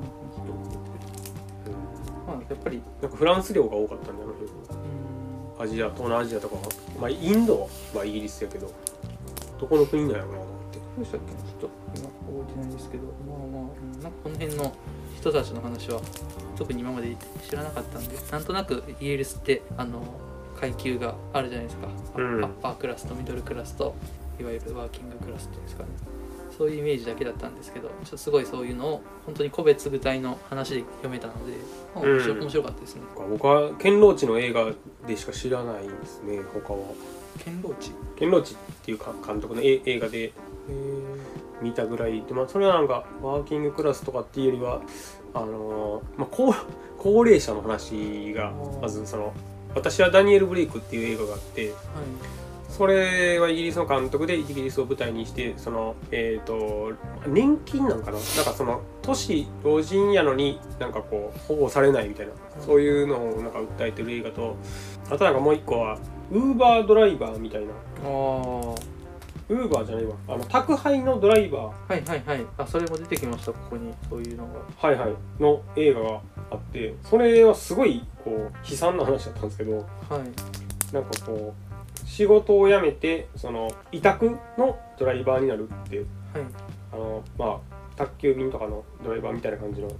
まあやっぱりなんかフランス領が多かったんだよアジア東南アジアとか。はまあインドはイギリスやけどどこの国なんやろうなと思って。どうしたっけ？なちょっと今覚えてないんですけど。まあまあうん。なんかこの辺の人たちの話は特に今まで知らなかったんでなんとなくイギリスってあの階級があるじゃないですか、うん。アッパークラスとミドルクラスといわゆるワーキングクラスっていうんですかね。そういうイメージだけだったんですけどちょっとすごいそういうのを本当に個別具体の話で読めたので、うん。面白かったですね。僕はケンローチの映画でしか知らないですね他は。堅牢地？ケンローチっていうか監督のえ映画で見たぐらいで、まあ、それはなんかワーキングクラスとかっていうよりはあのーまあ、高高齢者の話がまずその私はダニエル・ブレイクっていう映画があってはい。それはイギリスの監督でイギリスを舞台にしてそのえっ、と年金なんかな？なんかその都市老人やのになんかこう保護されないみたいなそういうのをなんか訴えてる映画とあとなんかもう一個はウーバードライバーみたいなウーバーじゃないわ。あの宅配のドライバー。はいはいはい。あそれも出てきましたここに。そういうのが。はいはい。の映画があってそれはすごいこう悲惨な話だったんですけどはい。なんかこう仕事を辞めてその委託のドライバーになるってはい。あのまあ宅急便とかのドライバーみたいな感じの。うん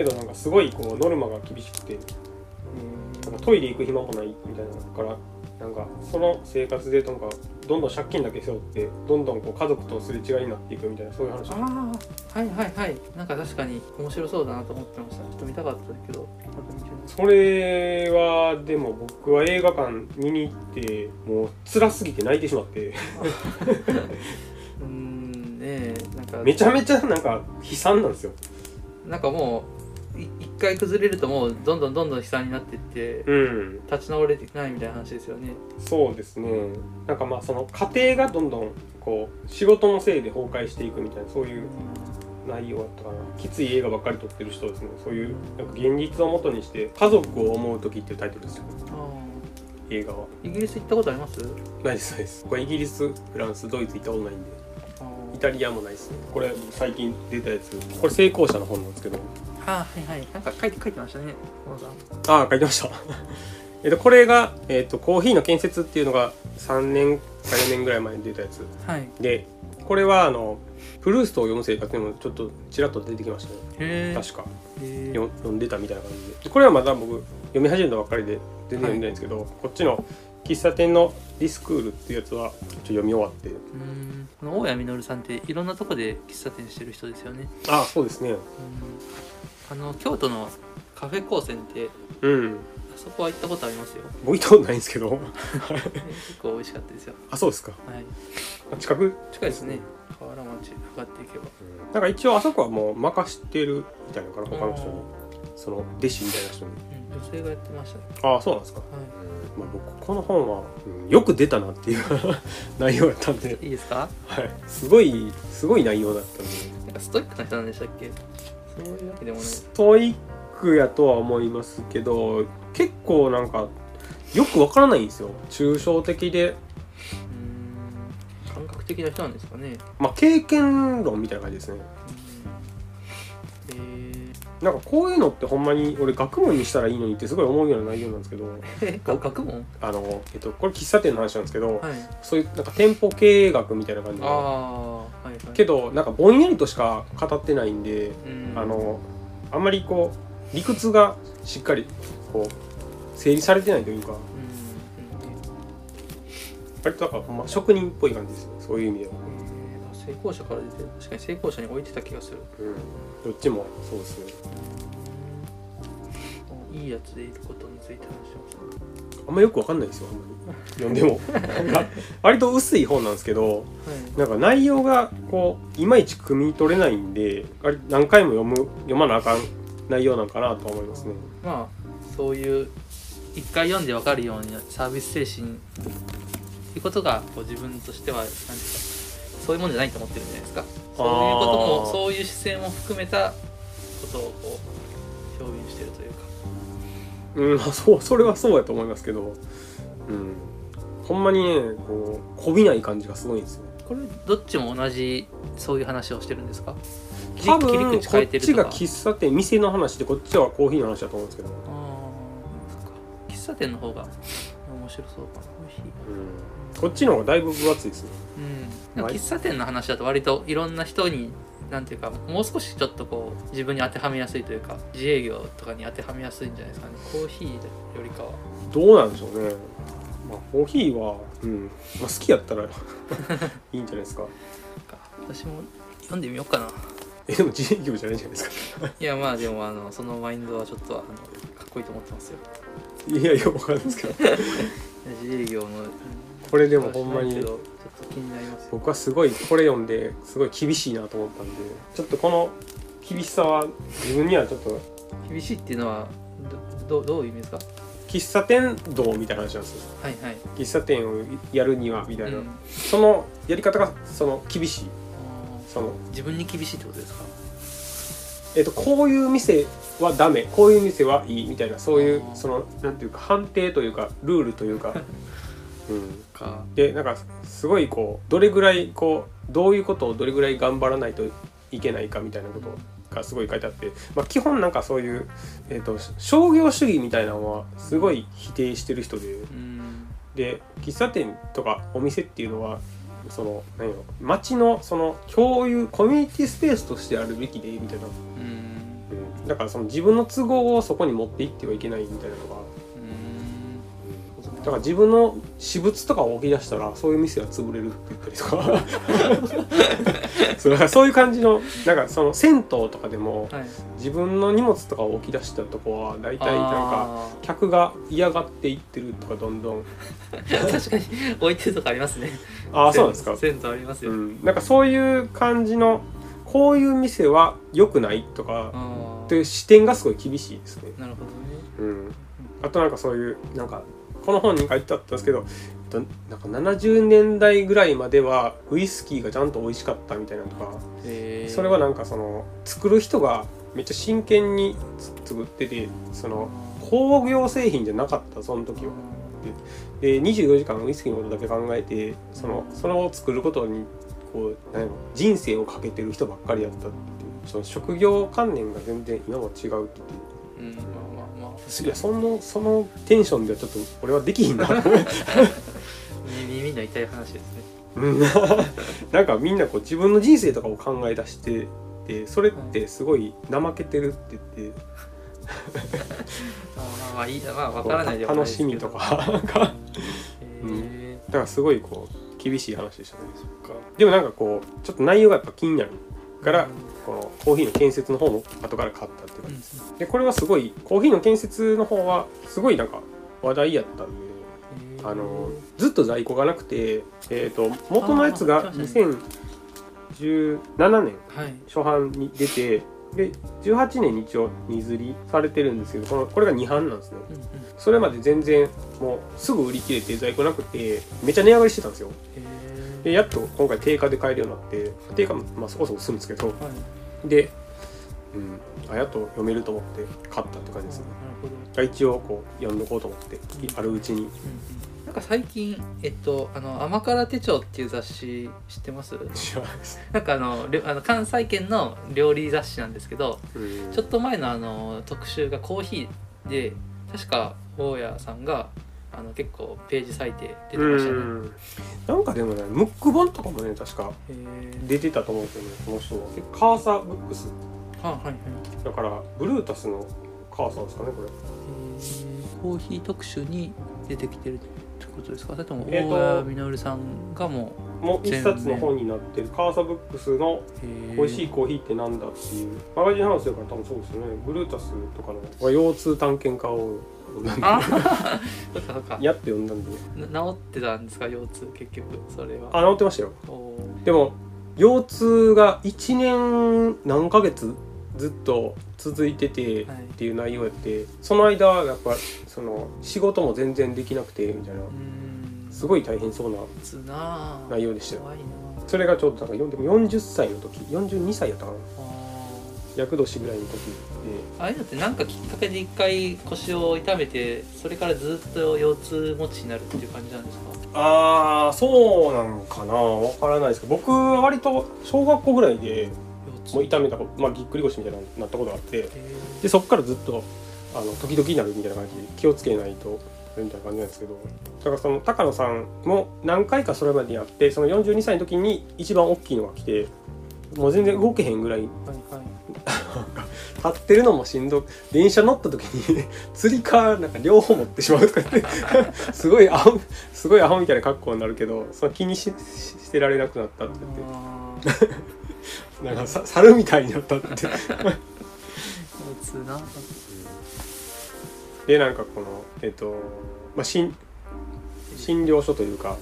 けどなんかすごいこうノルマが厳しくてなんかトイレ行く暇もないみたいなからなんかその生活でなんかどんどん借金だけ背負ってどんどんこう家族とすれ違いになっていくみたいなそういう話。ああはいはいはい。なんか確かに面白そうだなと思ってました。ちょっと見たかったけど。それはでも僕は映画館見に行ってもう辛すぎて泣いてしまって。うーんねえなんか。めちゃめちゃなんか悲惨なんですよ。なんかもう回崩れるともうどんどんどんどん悲惨になっていってうん。立ち直れてないみたいな話ですよね。そうですね。なんかまあその家庭がどんどんこう仕事のせいで崩壊していくみたいなそういう内容だったかな。きつい映画ばっかり撮ってる人ですね。そういうなんか現実をもとにして家族を思う時っていうタイトルですよ。あ映画は。ーイギリス行ったことあります？ないですないです。これイギリスフランスドイツ行ったことないんで。イタリアもないですね。これ最近出たやつ。これ成功者の本なんですけどあーはいはい。なんか書いて書いてましたねああ書いてました。えっとこれが、えっとコーヒーの建設っていうのが3年か4年ぐらい前に出たやつ。はい。でこれはあのプルーストを読む生活にもちょっとちらっと出てきましたね。確か。読んでたみたいな感じで。これはまだ僕読み始めたばっかりで全然読んでないんですけど、こっちの喫茶店のディスクールっていうやつはちょっと読み終わって。うーん。この大谷実さんっていろんなとこで喫茶店してる人ですよね。あそうですね。うんあの京都のカフェ高専ってうん。あそこは行ったことありますよ。僕行ったことないんですけど。結構美味しかったですよ。あそうですか。はい。あ近く？近いですね。河原町上がっていけば。なんか一応あそこはもう任してるみたいなのかな？他の人に。その弟子みたいな人に。うん。女性がやってましたね。ああそうなんですか、はまあ、僕この本は、うんよく出たなっていう 内容だったんで、いいいですか？はい、すごいすごい内容だったんで。なんかストイックな人なんでしたっけ？そういうわけでもないストイックやとは思いますけど結構なんかよくわからないんですよ。抽象的で、感覚的な人なんですかね。まあ、経験論みたいな感じですねなんかこういうのってほんまに俺学問にしたらいいのにってすごい思うような内容なんですけど。学問？あの、えっと、これ喫茶店の話なんですけど、はい。そういうなんか店舗経営学みたいな感じあのあはいはい。けどなんかぼんやりとしか語ってないんで、うん。あのあんまりこう理屈がしっかりこう整理されてないというか。うん。割となんかほんま職人っぽい感じです。よそういう意味では成功者から出てる。確かに成功者に置いてた気がする。うん、どっちもそうですね。いいやつでいることについて話してますあんまよくわかんないですよあんまり。読んでも。なんか割と薄い本なんですけどはい。なんか内容がこういまいち汲み取れないんであれ何回も読む読まなあかん内容なんかなとは思いますね。まあそういう一回読んで分かるようにサービス精神っていうことがこう自分としては何ですかそういうもんじゃないと思ってるんじゃないですか。そういうこともそういう視線も含めたことをこう表現してるというか。うんまあそうそれはそうやと思いますけど。うん。ほんまにねこうこびない感じがすごいんですよ。これどっちも同じそういう話をしてるんですか？多切り分こ口変えてるとか。っちが喫茶店店の話でこっちはコーヒーの話だと思うんですけど、あーそっか。喫茶店の方が面白そうかな。コーヒーうん、こっちの方がだいぶ分厚いですね。うん、喫茶店の話だと割といろんな人になんていうかもう少しちょっとこう自分に当てはめやすいというか自営業とかに当てはめやすいんじゃないですかね。コーヒーよりかは。どうなんでしょうね。まあコーヒーは、うん。まあ、好きやったら いいんじゃないですか。私も読んでみようかな。えでも自営業じゃないじゃないですか。いやまあでもあのそのマインドはちょっとあのかっこいいと思ってますよ。いやいやわかるんですけど。自営業のこれでもほんまに。ちょっと気になります。よ僕はすごいこれ読んですごい厳しいなと思ったんで。ちょっとこの厳しさは自分にはちょっと厳しいっていうのはどどどういう意味ですか？喫茶店道みたいな話なんですよ。はいはい、喫茶店をやるにはみたいな、うん。そのやり方がその厳しい。その。自分に厳しいってことですか？えっとこういう店はダメ。こういう店はいい。みたいな。そういうそのなんていうか判定というかルールというか、うん、かでなんかすごいこうどれぐらいこうどういうことをどれぐらい頑張らないといけないかみたいなことがすごい書いてあって、まあ、基本なんかそういう、えっと商業主義みたいなのはすごい否定してる人でうん。で喫茶店とかお店っていうのはその何やろ街のその共有コミュニティスペースとしてあるべきでみたいな、うん。うん、だからその自分の都合をそこに持っていってはいけないみたいなのがうんだから自分の私物とかを置き出したらそういう店は潰れるって言ったりとか。そうだからそういう感じのなんかその銭湯とかでもはい。自分の荷物とかを置き出したとこは大体なんかあ客が嫌がっていってるとかどんどん。ー確かに。置いてるとかありますね。ああそうなんですか、銭湯ありますよ、うん、なんかそういう感じのこういう店は良くないとかあという視点がすごい厳しいですね。あなるほどね。うん、あとなんかそういうなんかこの本に書いてあったんですけどえっとなんか70年代ぐらいまではウイスキーがちゃんと美味しかったみたいなのとかそれはなんかその作る人がめっちゃ真剣につ作っててその工業製品じゃなかったその時は。で24時間ウイスキーのことだけ考えてそのそれを作ることにこうなんやろ人生をかけてる人ばっかりだったっていうその職業観念が全然今も違うっていう。うんいやそのそのテンションではちょっと俺はできひんな。耳耳の痛い話ですね。うん。なんかみんなこう自分の人生とかを考え出してでそれってすごい怠けてるって言って。まあまあいいまあわからないではない楽しみとか。なんかへーだからすごいこう厳しい話でしたねでもなんかこうちょっと内容がやっぱ気になるからこのコーヒーの建設の方も後から買ったっていううん感じです。でこれはすごいコーヒーの建設の方はすごいなんか話題やったんであのずっと在庫がなくて、えー、と元のやつがあー2017年はい。初版に出てで18年に一応荷刷りされてるんですけどこのこれが2版なんですね。うんうん。それまで全然もうすぐ売り切れて在庫なくてめっちゃ値上がりしてたんですよ。へでやっと今回定価で買えるようになって定価もまあそこそこするんですけどーはいで、うん、あやっと読めると思って買ったって感じですね。一応こう読んどこうと思ってあるうちに。なんか最近えっとあの甘辛手帳っていう雑誌知ってます？知らないです、なんかあのあの関西圏の料理雑誌なんですけどうん、ちょっと前のあの特集がコーヒーで確か大家さんがあの結構ページ割いて出てましたね。うん。なんかでもねムック本とかもね確かへー。出てたと思うんですよねこの人は。でカーサーブックス。あはいはいだからブルータスのカーサーですかねこれ。コーヒー特集に出てきてるってことですか？それともえーと大家実さんがもも一冊の本になってる。カーサブックスの「美味しいコーヒーってなんだ?」っていう。マガジンハウスだから多分そうですよね。ブルータスとかの腰痛探検家をあ。そっかそっか。やって読んだんでな治ってたんですか？腰痛結局それは。あ治ってましたよ。でも腰痛が1年何ヶ月ずっと続いててはい。っていう内容やってその間やっぱその仕事も全然できなくてみたいな。すごい大変そうな内容でしたよ。それがちょうどなんかでも40歳の時42歳やったかな。あ厄年ぐらいの時でーああいうのって何かきっかけで一回腰を痛めてそれからずっと腰痛持ちになるっていう感じなんですか？ああそうなんかな。わからないですけど僕は割と小学校ぐらいでもう痛めたことまあぎっくり腰みたいななったことがあってへでそっからずっとあの時々になるみたいな感じで気をつけないとみたいな感じなんですけどだからその高野さんも何回かそれまでやってその42歳の時に一番大きいのが来てもう全然動けへんぐらい。ーはいはい立ってるのもしんど電車乗った時に釣り革なんか両方持ってしまうとか言って すごいアホすごいアホみたいな格好になるけどその気にしししてられなくなったって言って。なんかさ猿みたいになったって。でなんかこのえっ、と、まあ、診診療所というか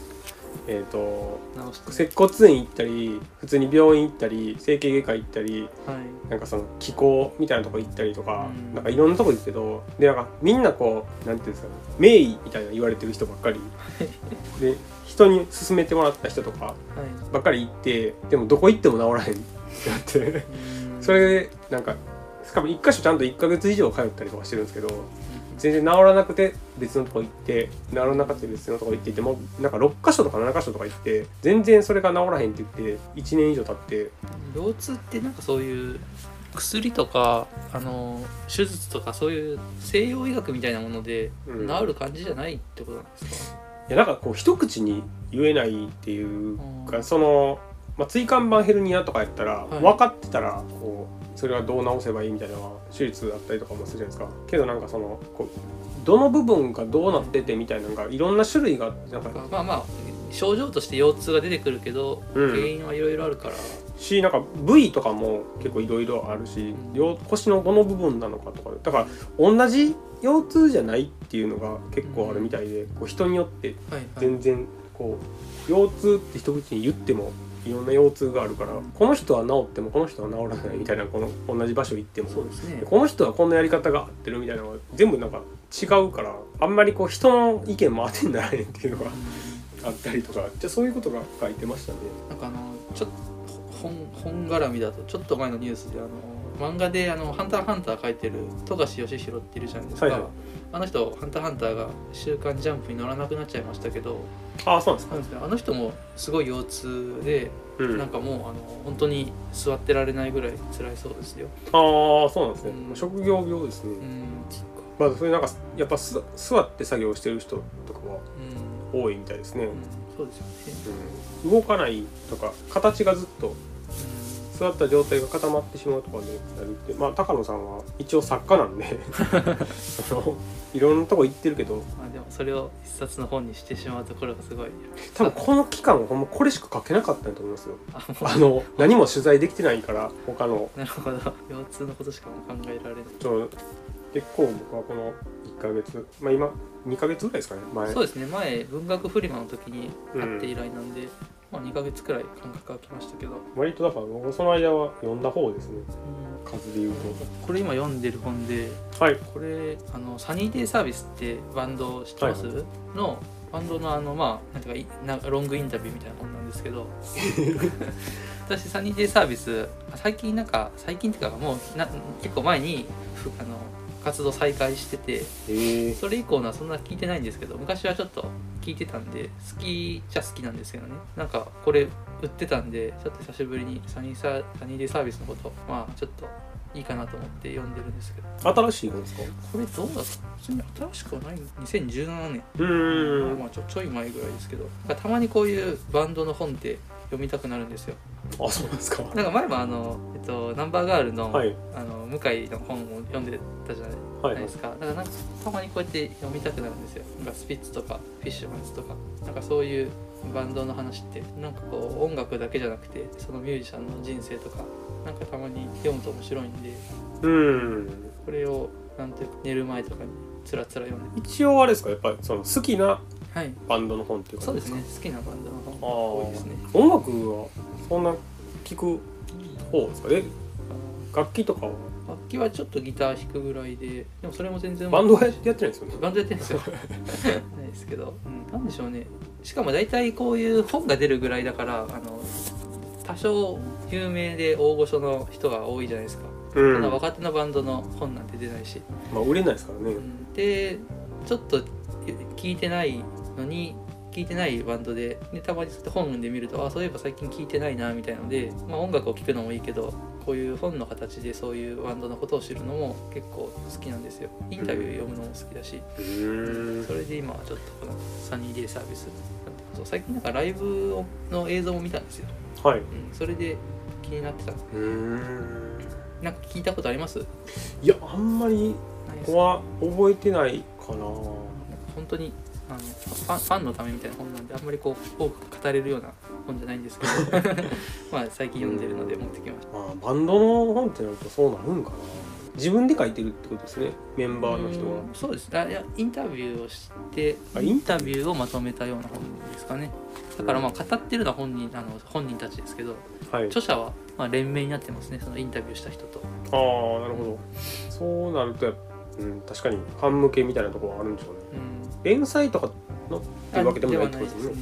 えっ、と直して接骨院行ったり普通に病院行ったり整形外科行ったりはい。なんかその気候みたいなとこ行ったりとか、うん。なんかいろんなとこ行くけどでなんかみんなこうなんていうんですかね名医みたいな言われてる人ばっかり。で人に勧めてもらった人とかはい。ばっかり行ってでもどこ行っても治らへんってなってそれでなんかしかも一箇所ちゃんと1ヶ月以上通ったりとかしてるんですけど全然治らなくて別のとこ行って治らなくて別のとこ行っててもうなんか6箇所とか7箇所とか行って全然それが治らへんって言って1年以上経って。腰痛ってなんかそういう薬とかあの手術とかそういう西洋医学みたいなものでうん。治る感じじゃないってことなんですか、いやなんかこう一口に言えないっていうかうん。その、まあ、椎間板ヘルニアとかやったら、はい。分かってたらこうそれはどう治せばいいみたいなのは手術だったりとかもするじゃないですか。けどなんかそのこうどの部分がどうなっててみたいなのがいろんな種類がなんかまあまあ症状として腰痛が出てくるけど、うん。原因はいろいろあるから。しなんか部位とかも結構いろいろあるし両腰のどの部分なのかとか。だから同じ腰痛じゃないっていうのが結構あるみたいでこう人によってはいはい。全然こう腰痛って一口に言ってもいろんな腰痛があるからこの人は治ってもこの人は治らないみたいなこの同じ場所行っても。そうですね。この人はこんなやり方が合ってるみたいなのが全部なんか違うからあんまりこう人の意見も当てにならへんっていうのがあったりとかじゃあそういうことが書いてましたね。なんかあのちょっと本本絡みだとちょっと前のニュースであの漫画であの「ハンターハンター」書いてる富樫義弘っているじゃないですか、はいはいあの人「ハンターハンター」が「週刊ジャンプ」に乗らなくなっちゃいましたけどああそうなんですか？あの人もすごい腰痛で、うん、なんかもうあの本当に座ってられないぐらい辛いそうですよ。ああそうなんですね、うん。職業病ですね、うんまあそれなんかやっぱす座って作業してる人とかはうん、多いみたいですね、うん、そうですよね、うん。動かないとか形がずっと座った状態が固まってしまうとかでやるってまあ高野さんは一応作家なんで そのいろんなとこ行ってるけど。うん、まあでもそれを一冊の本にしてしまうところがすごい。多分この期間はほんまこれしか書けなかったと思いますよ。あの何も取材できてないから他の。うなるほど。腰痛のことしかもう考えられない。ちょ結構僕はこの1ヶ月まあ今2ヶ月ぐらいですかね前。そうですね。前文学フリマの時に会って以来なんで、まあ、2ヶ月くらい間隔空きましたけど、割とだから僕その間は読んだ方ですね。数で言うこれ今読んでる本でとはい。これあのサニーデイサービスってバンド知ってます、はいのバンドのあのまあなんていうかいなロングインタビューみたいな本なんですけど。私サニーデイサービス最近なんか最近っていうかもうな結構前にふあの活動再開しててええそれ以降のはそんな聞いてないんですけど昔はちょっと聞いてたんで好きっちゃ好きなんですけどね。なんかこれ売ってたんでちょっと久しぶりにサニーササニーデイサービスのことまあちょっといいかなと思って読んでるんですけど。新しい本ですか？これどうだった普通に新しくはない。2017年。うー。んまあちょちょい前ぐらいですけど。たまにこういうバンドの本って読みたくなるんですよ。あそうなんですか。なんか前もあの、えっと、ナンバーガールの,、はい。あの向井の本を読んでたじゃないですか、だからなんかたまにこうやって読みたくなるんですよ。なんかスピッツとかフィッシュマンズとか。なんかそういうバンドの話ってなんかこう音楽だけじゃなくてそのミュージシャンの人生とかなんかたまに読むと面白いんでうん。これをなんていうか寝る前とかにつらつら読んで一応あれですか？やっぱりその好きなはい。バンドの本っていうそうですね。好きなバンドの本あが多いですね。ー音楽はそんな聞く方ですか？ね楽器とかは？楽器はちょっとギター弾くぐらいででもそれも全然バンドはやってないんですよね？バンドやってるんですよ。ないですけど、うん、なんでしょうね。しかも大体こういう本が出るぐらいだからあの多少有名で大御所の人が多いじゃないですか、うそんんな若手のバンドの本なんて出ないし、まあ売れないですからね。うん。でちょっと聞いてないのに聞いてないバンドででたまにそうやって本で見るとあそういえば最近聞いてないなみたいなので、まあ、音楽を聴くのもいいけどこういう本の形でそういうバンドのことを知るのも結構好きなんですよ。インタビュー読むのも好きだし、それで今はちょっとこのサニーデイサービスそう最近なんかライブの映像も見たんですよ、はい。うん、それで気になってたうーん。なんか聞いたことあります？いやあんまりは覚えてないかな。本当にあのファンファンのためみたいな本なんであんまりこう多く語れるような本じゃないんですけど まあ最近読んでるので持ってきました。まあバンドの本ってなるとそうなるんかな。自分で書いてるってことですね。メンバーの人がうんそうです。あいやインタビューをしてあインタビューをまとめたような本ですかね。だからまあ語ってるのは本人あの本人たちですけどはい。著者はまあ連名になってますねそのインタビューした人と。ああなるほど。そうなるとやっぱうん、確かにファン向けみたいなところはあるんでしょうね。うん連載とかのっていうわけでもないってことですね